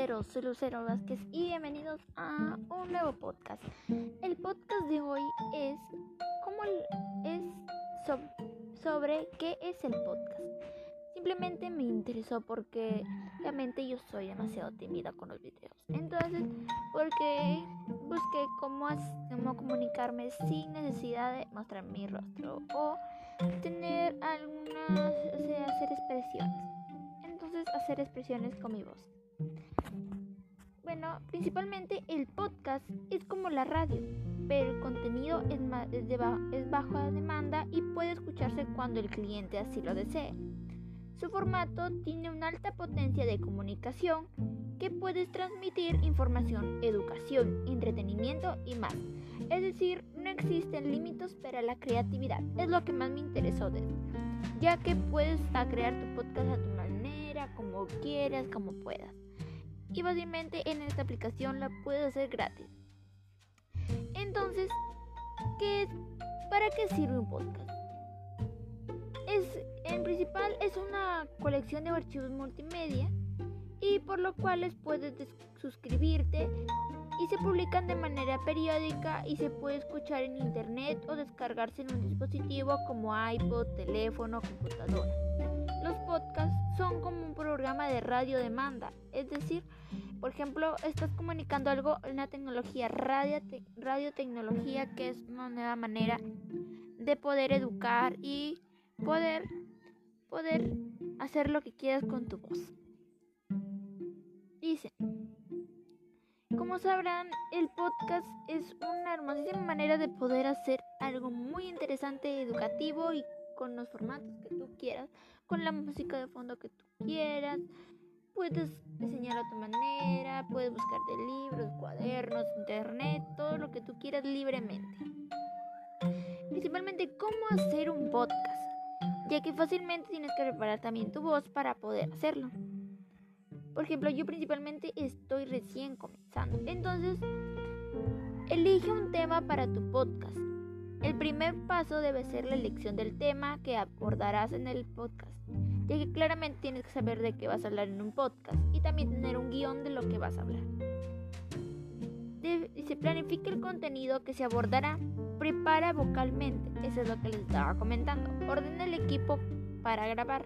soy Lucero Vázquez y bienvenidos a un nuevo podcast. El podcast de hoy es cómo es sobre qué es el podcast. Simplemente me interesó porque realmente yo soy demasiado tímida con los videos. Entonces, porque busqué cómo, comunicarme sin necesidad de mostrar mi rostro o tener algunas, hacer expresiones hacer expresiones con mi voz. Bueno, principalmente el podcast es como la radio, pero el contenido es, es, de es bajo demanda y puede escucharse cuando el cliente así lo desee. Su formato tiene una alta potencia de comunicación que puedes transmitir información, educación, entretenimiento y más. Es decir, no existen límites para la creatividad. Es lo que más me interesó ya que puedes crear tu podcast a tu manera, como quieras, como puedas. Y básicamente en esta aplicación la puedes hacer gratis. Entonces, ¿qué? ¿Para qué sirve un podcast? Es, en principal es una colección de archivos multimedia y por lo cual puedes suscribirte y se publican de manera periódica y se puede escuchar en internet o descargarse en un dispositivo como iPod, teléfono, computadora. Los podcasts son como un programa de radio demanda, es decir, por ejemplo, estás comunicando algo en la tecnología radio, radiotecnología, que es una nueva manera de poder educar y poder, poder hacer lo que quieras con tu voz. Dice, como sabrán, el podcast es una hermosísima manera de poder hacer algo muy interesante, educativo y con los formatos que tú quieras, con la música de fondo que tú quieras. Puedes diseñar a tu manera, puedes buscarte libros, cuadernos, internet, todo lo que tú quieras libremente. Principalmente cómo hacer un podcast, ya que fácilmente tienes que preparar también tu voz para poder hacerlo. Por ejemplo, yo principalmente estoy recién comenzando. Entonces, elige un tema para tu podcast. El primer paso debe ser la elección del tema que abordarás en el podcast, ya que claramente tienes que saber de qué vas a hablar en un podcast y también tener un guion de lo que vas a hablar. y se planifica el contenido que se abordará. Prepara vocalmente, eso es lo que les estaba comentando. Ordena el equipo para grabar.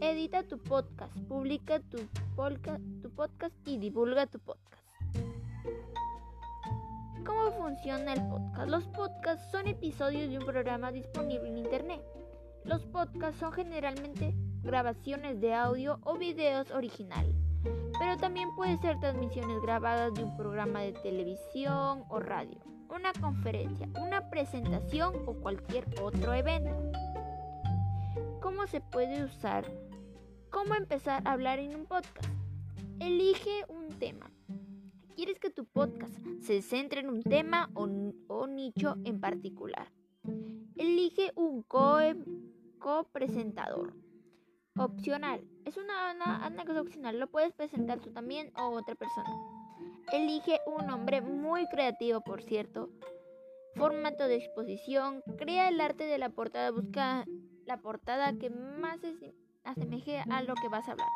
Edita tu podcast, publica tu, tu podcast y divulga tu podcast. ¿Cómo funciona el podcast? Los podcasts son episodios de un programa disponible en Internet. Los podcasts son generalmente grabaciones de audio o videos originales, pero también pueden ser transmisiones grabadas de un programa de televisión o radio, una conferencia, una presentación o cualquier otro evento. ¿Cómo se puede usar? ¿Cómo empezar a hablar en un podcast? Elige un tema. ¿Quieres que tu podcast se centre en un tema o, nicho en particular? Elige un co-presentador. Opcional. Es una, una cosa opcional. Lo puedes presentar tú también o otra persona. Elige un nombre muy creativo, por cierto. Formato de exposición. Crea el arte de la portada. Busca la portada que más asemeje a lo que vas a hablar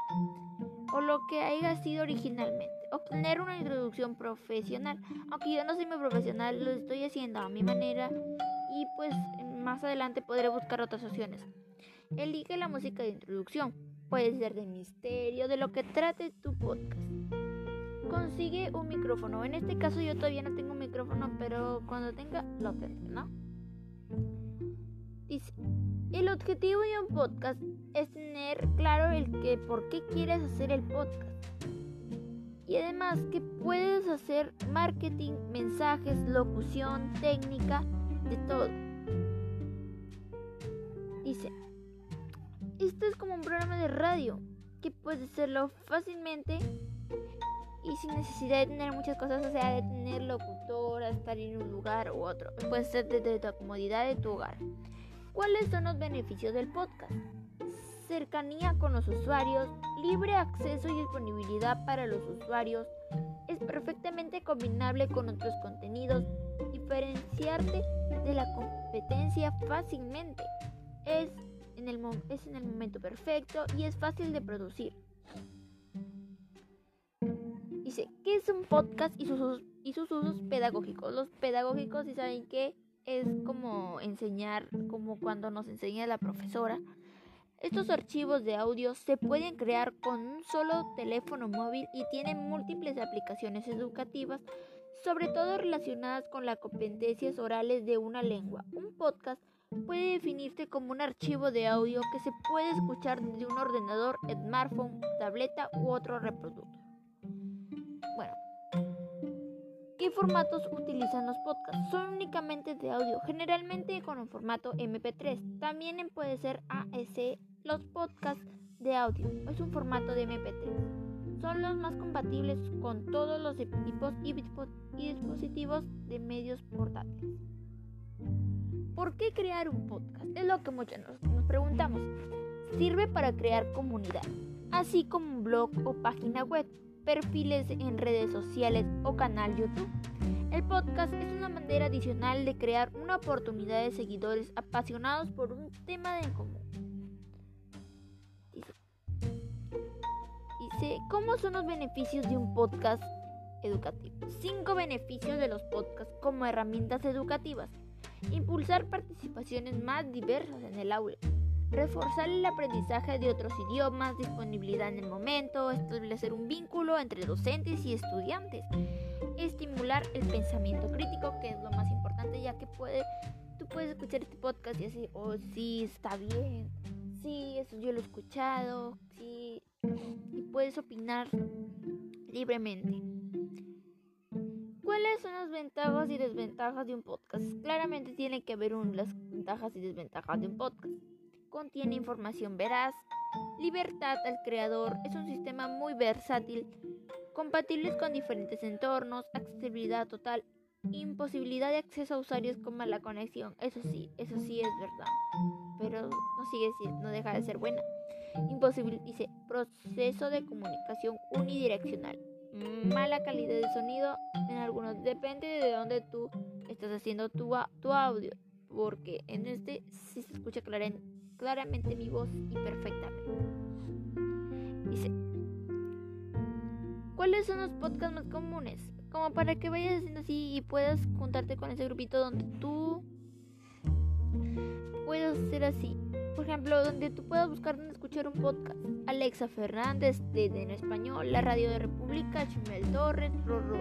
o lo que haya sido originalmente. Obtener una introducción profesional. Aunque yo no soy muy profesional, lo estoy haciendo a mi manera y pues más adelante podré buscar otras opciones. Elige la música de introducción. Puede ser de misterio, de lo que trate tu podcast. Consigue un micrófono. En este caso yo todavía no tengo un micrófono, pero cuando tenga lo tendré, ¿no? Dice, el objetivo de un podcast es tener claro el que por qué quieres hacer el podcast. Y además que puedes hacer marketing, mensajes, locución, técnica, de todo. Dice, esto es como un programa de radio que puedes hacerlo fácilmente y sin necesidad de tener muchas cosas, o sea, de tener locutora, estar en un lugar u otro. Puedes ser desde tu comodidad de tu hogar. ¿Cuáles son los beneficios del podcast? Cercanía con los usuarios, libre acceso y disponibilidad para los usuarios, es perfectamente combinable con otros contenidos, diferenciarte de la competencia fácilmente, es el, es en el momento perfecto y es fácil de producir. Dice, ¿qué es un podcast y sus, y sus usos pedagógicos? Los pedagógicos, si saben que es como enseñar, como cuando nos enseña la profesora. Estos archivos de audio se pueden crear con un solo teléfono móvil y tienen múltiples aplicaciones educativas, sobre todo relacionadas con las competencias orales de una lengua. Un podcast puede definirse como un archivo de audio que se puede escuchar desde un ordenador, smartphone, tableta u otro reproductor. Bueno, ¿qué formatos utilizan los podcasts? Son únicamente de audio, generalmente con un formato MP3. También puede ser ASC. Los podcasts de audio es un formato de MP3. Son los más compatibles con todos los equipos y dispositivos de medios portátiles. ¿Por qué crear un podcast? Es lo que muchos nos, preguntamos. Sirve para crear comunidad, así como un blog o página web, perfiles en redes sociales o canal YouTube. El podcast es una manera adicional de crear una oportunidad de seguidores apasionados por un tema en común. Dice, ¿cómo son los beneficios de un podcast educativo? Cinco beneficios de los podcasts como herramientas educativas. Impulsar participaciones más diversas en el aula. Reforzar el aprendizaje de otros idiomas, disponibilidad en el momento, establecer un vínculo entre docentes y estudiantes. Estimular el pensamiento crítico, que es lo más importante, ya que puede, tú puedes escuchar este podcast y decir, oh, sí, está bien, sí, eso yo lo he escuchado, sí, y puedes opinar libremente. ¿Cuáles son las ventajas y desventajas de un podcast? Claramente tiene que haber un, las ventajas y desventajas de un podcast. Contiene información veraz, libertad al creador, es un sistema muy versátil, compatibles con diferentes entornos, accesibilidad total, imposibilidad de acceso a usuarios con mala conexión. Eso sí, eso sí es verdad, pero no sigue no deja de ser buena. Imposible, dice, proceso de comunicación unidireccional mala calidad de sonido en algunos. Depende de dónde tú estás haciendo tu, tu audio. Porque en este sí se escucha claramente mi voz y perfectamente. Dice, ¿cuáles son los podcasts más comunes? Como para que vayas haciendo así y puedas juntarte con ese grupito donde tú puedas hacer así. Por ejemplo, donde tú puedas buscar donde escuchar un podcast. Alexa Fernández de, En Español, la Radio de República, Chumel Torres, Rorro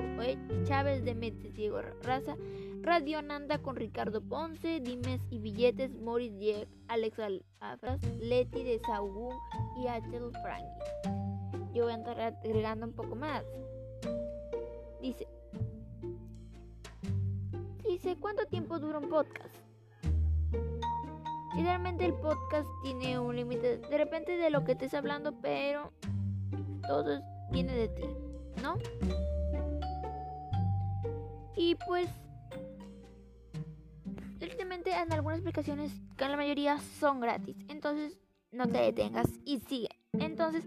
Chávez de Metes Diego Raza, Radio Nanda con Ricardo Ponce, Dimes y Billetes, Morris Dieg, Alex Afras, Leti de Saúl y Achel Frankie. Yo voy a estar agregando un poco más. Dice, dice, ¿cuánto tiempo dura un podcast? Idealmente el podcast tiene un límite, de repente de lo que estés hablando, pero todo viene de ti, ¿no? Y pues, últimamente en algunas aplicaciones, que en la mayoría son gratis, entonces no te detengas y sigue. Entonces,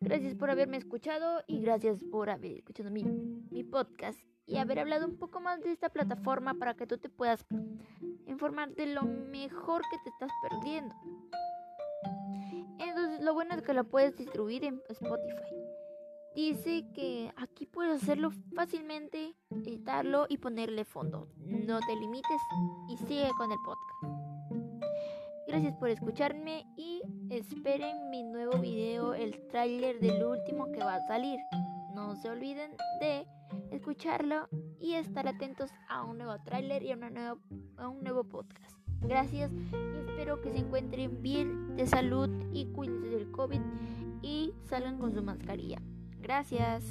gracias por haberme escuchado y gracias por haber escuchado mi, mi podcast y haber hablado un poco más de esta plataforma para que tú te puedas informar de lo mejor que te estás perdiendo. Entonces, lo bueno es que la puedes distribuir en Spotify. Dice que aquí puedes hacerlo fácilmente, editarlo y ponerle fondo. No te limites y sigue con el podcast. Gracias por escucharme y esperen mi nuevo video, el tráiler del último que va a salir. No se olviden de escucharlo y estar atentos a un nuevo tráiler y a, a un nuevo podcast. Gracias y espero que se encuentren bien de salud y cuídense del COVID y salgan con su mascarilla. Gracias.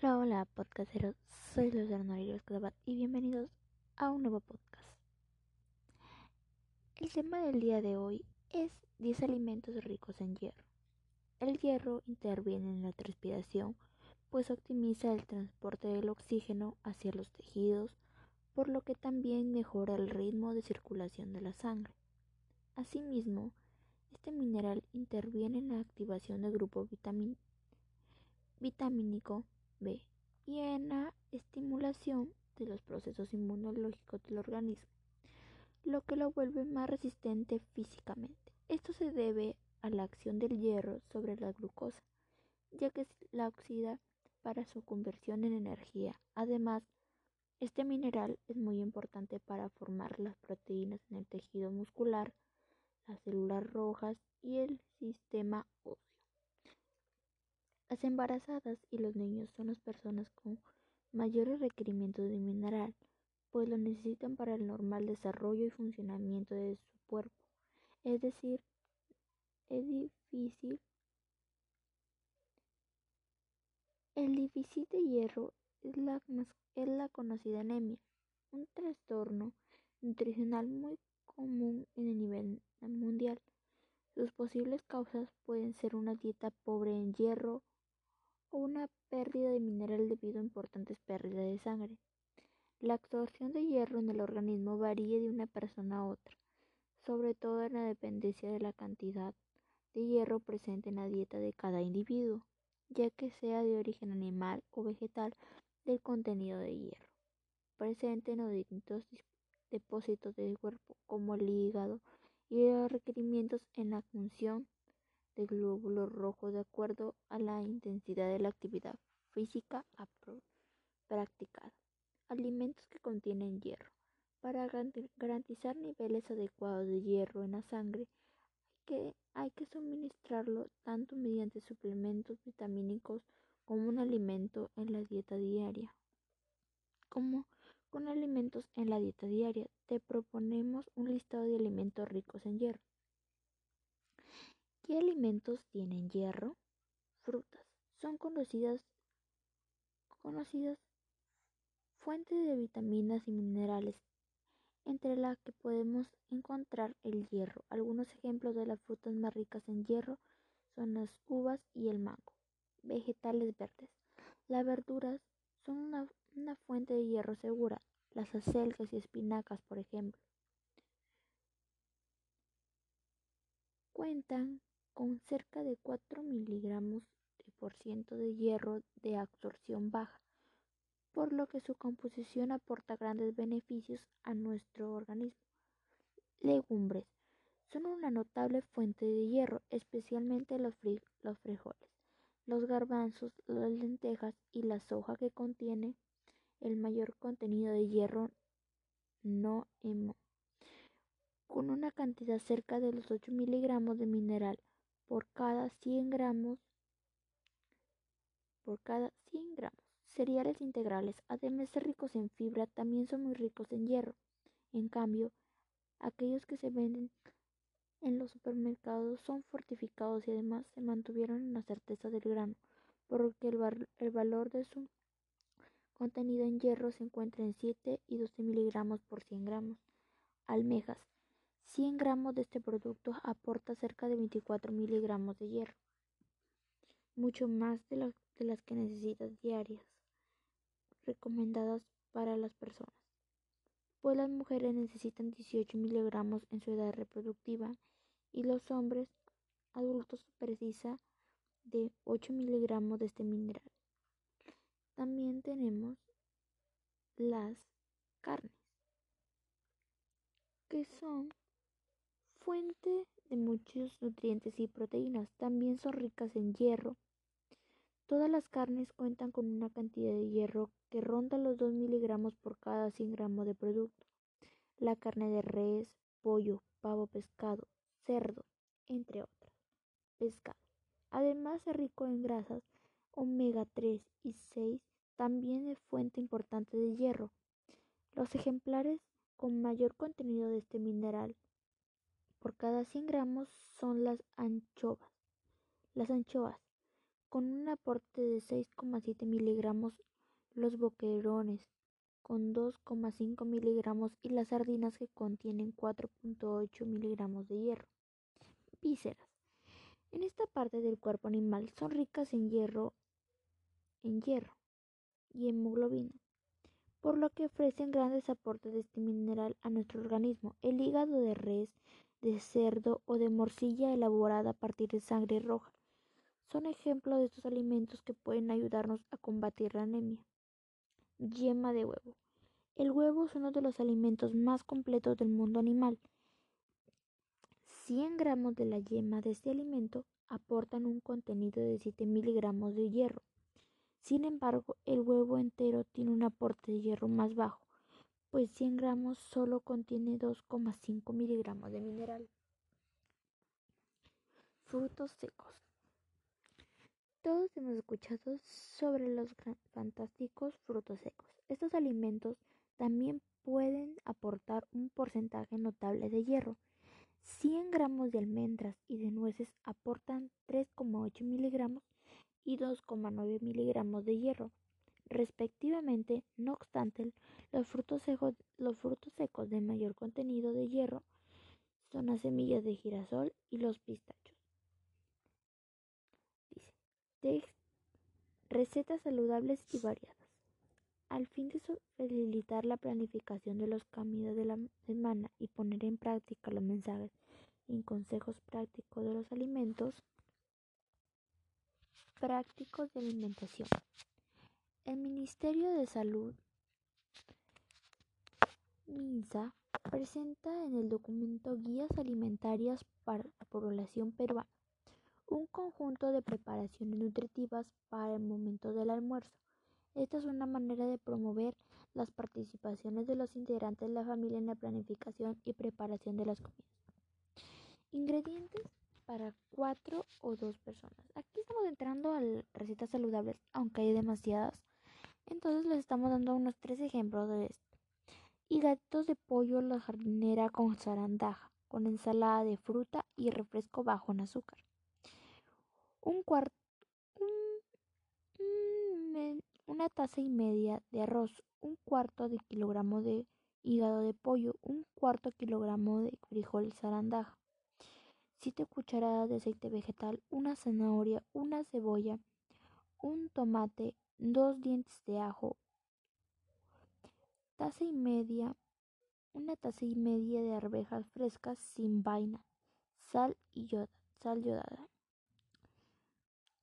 Hola, hola, podcasteros. Soy Luciano Esclavat y bienvenidos a un nuevo podcast. El tema del día de hoy es 10 alimentos ricos en hierro. El hierro interviene en la transpiración, pues optimiza el transporte del oxígeno hacia los tejidos, por lo que también mejora el ritmo de circulación de la sangre. Asimismo, este mineral interviene en la activación del grupo vitamínico B y en la estimulación de los procesos inmunológicos del organismo, lo que lo vuelve más resistente físicamente. Esto se debe a la acción del hierro sobre la glucosa, ya que la oxida para su conversión en energía. Además, este mineral es muy importante para formar las proteínas en el tejido muscular, las células rojas y el sistema óseo. Las embarazadas y los niños son las personas con mayores requerimientos de mineral, pues lo necesitan para el normal desarrollo y funcionamiento de su cuerpo. Es decir, es difícil. El déficit de hierro es la, es la conocida anemia, un trastorno nutricional muy común en el nivel mundial. Sus posibles causas pueden ser una dieta pobre en hierro una pérdida de mineral debido a importantes pérdidas de sangre. La absorción de hierro en el organismo varía de una persona a otra, sobre todo en la dependencia de la cantidad de hierro presente en la dieta de cada individuo, ya que sea de origen animal o vegetal del contenido de hierro presente en los distintos depósitos del cuerpo, como el hígado, y los requerimientos en la función del glóbulo rojo de acuerdo a la intensidad de la actividad física practicada. Alimentos que contienen hierro. Para garantizar niveles adecuados de hierro en la sangre, que hay que suministrarlo tanto mediante suplementos vitamínicos como un alimento en la dieta diaria. Como con alimentos en la dieta diaria, te proponemos un listado de alimentos ricos en hierro. ¿Qué alimentos tienen hierro? Frutas. Son conocidas, conocidas fuentes de vitaminas y minerales entre las que podemos encontrar el hierro. Algunos ejemplos de las frutas más ricas en hierro son las uvas y el mango. Vegetales verdes. Las verduras son una, una fuente de hierro segura. Las acelgas y espinacas, por ejemplo. Cuentan con cerca de 4 miligramos de por ciento de hierro de absorción baja por lo que su composición aporta grandes beneficios a nuestro organismo. Legumbres son una notable fuente de hierro, especialmente los, frijoles, los garbanzos, las lentejas y la soja que contiene el mayor contenido de hierro no hemo, con una cantidad cerca de los 8 miligramos de mineral por cada 100 gramos por cada 100 gramos. Cereales integrales, además de ricos en fibra, también son muy ricos en hierro. En cambio, aquellos que se venden en los supermercados son fortificados y además se mantuvieron en la certeza del grano, porque el, el valor de su contenido en hierro se encuentra en 7 y 12 miligramos por 100 gramos. Almejas. 100 gramos de este producto aporta cerca de 24 miligramos de hierro, mucho más de, de las que necesitas diarias recomendadas para las personas, pues las mujeres necesitan 18 miligramos en su edad reproductiva y los hombres adultos precisan de 8 miligramos de este mineral. También tenemos las carnes, que son fuente de muchos nutrientes y proteínas. También son ricas en hierro. Todas las carnes cuentan con una cantidad de hierro que ronda los 2 miligramos por cada 100 gramos de producto. La carne de res, pollo, pavo, pescado, cerdo, entre otras. Pescado. Además es rico en grasas omega 3 y 6, también es fuente importante de hierro. Los ejemplares con mayor contenido de este mineral por cada 100 gramos son las anchoas. Las anchoas, con un aporte de 6,7 miligramos los boquerones con 2,5 miligramos y las sardinas que contienen 4,8 miligramos de hierro. Vísceras. En esta parte del cuerpo animal son ricas en hierro, en hierro y hemoglobina, por lo que ofrecen grandes aportes de este mineral a nuestro organismo. El hígado de res, de cerdo o de morcilla elaborada a partir de sangre roja son ejemplos de estos alimentos que pueden ayudarnos a combatir la anemia. Yema de huevo. El huevo es uno de los alimentos más completos del mundo animal. 100 gramos de la yema de este alimento aportan un contenido de 7 miligramos de hierro. Sin embargo, el huevo entero tiene un aporte de hierro más bajo, pues 100 gramos solo contiene 2,5 miligramos de mineral. Frutos secos. Todos hemos escuchado sobre los fantásticos frutos secos. Estos alimentos también pueden aportar un porcentaje notable de hierro. 100 gramos de almendras y de nueces aportan 3,8 miligramos y 2,9 miligramos de hierro, respectivamente. No obstante, los frutos, secos, los frutos secos de mayor contenido de hierro son las semillas de girasol y los pistachos. Dice, recetas saludables y variadas. Al fin de facilitar la planificación de los caminos de la semana y poner en práctica los mensajes y consejos prácticos de los alimentos prácticos de alimentación. El Ministerio de Salud MINSA presenta en el documento Guías Alimentarias para la Población Peruana, un conjunto de preparaciones nutritivas para el momento del almuerzo esta es una manera de promover las participaciones de los integrantes de la familia en la planificación y preparación de las comidas. Ingredientes para cuatro o dos personas. Aquí estamos entrando a recetas saludables, aunque hay demasiadas. Entonces les estamos dando unos tres ejemplos de esto. Higaditos de pollo la jardinera con zarandaja, con ensalada de fruta y refresco bajo en azúcar. Un cuarto una taza y media de arroz, un cuarto de kilogramo de hígado de pollo, un cuarto kilogramo de frijol zarandaja, siete cucharadas de aceite vegetal, una zanahoria, una cebolla, un tomate, dos dientes de ajo, taza y media, una taza y media de arvejas frescas sin vaina, sal y yoda, sal yodada.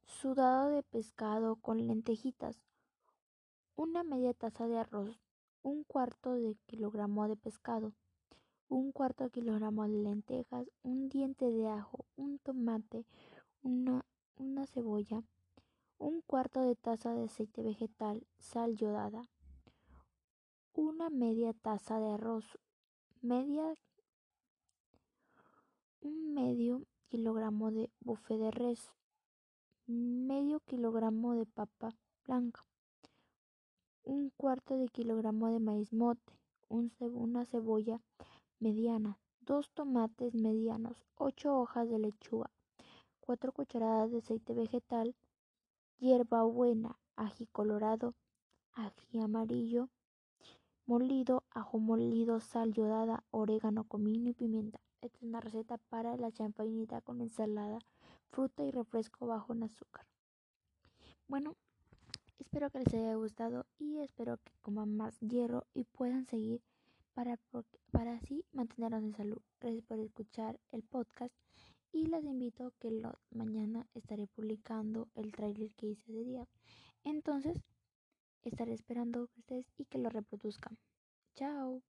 Sudado de pescado con lentejitas, una media taza de arroz, un cuarto de kilogramo de pescado, un cuarto de kilogramo de lentejas, un diente de ajo, un tomate, una, una cebolla, un cuarto de taza de aceite vegetal, sal yodada, una media taza de arroz, media, un medio kilogramo de buffet de res, medio kilogramo de papa blanca, un cuarto de kilogramo de maíz mote, una cebolla mediana, dos tomates medianos, ocho hojas de lechuga, cuatro cucharadas de aceite vegetal, hierbabuena, ají colorado, ají amarillo, molido, ajo molido, sal yodada, orégano, comino y pimienta. Esta es una receta para la champañita con ensalada, fruta y refresco bajo en azúcar. Bueno, Espero que les haya gustado y espero que coman más hierro y puedan seguir para, para así mantenernos en salud. Gracias por escuchar el podcast y les invito a que mañana estaré publicando el trailer que hice ese día. Entonces, estaré esperando que ustedes y que lo reproduzcan. Chao.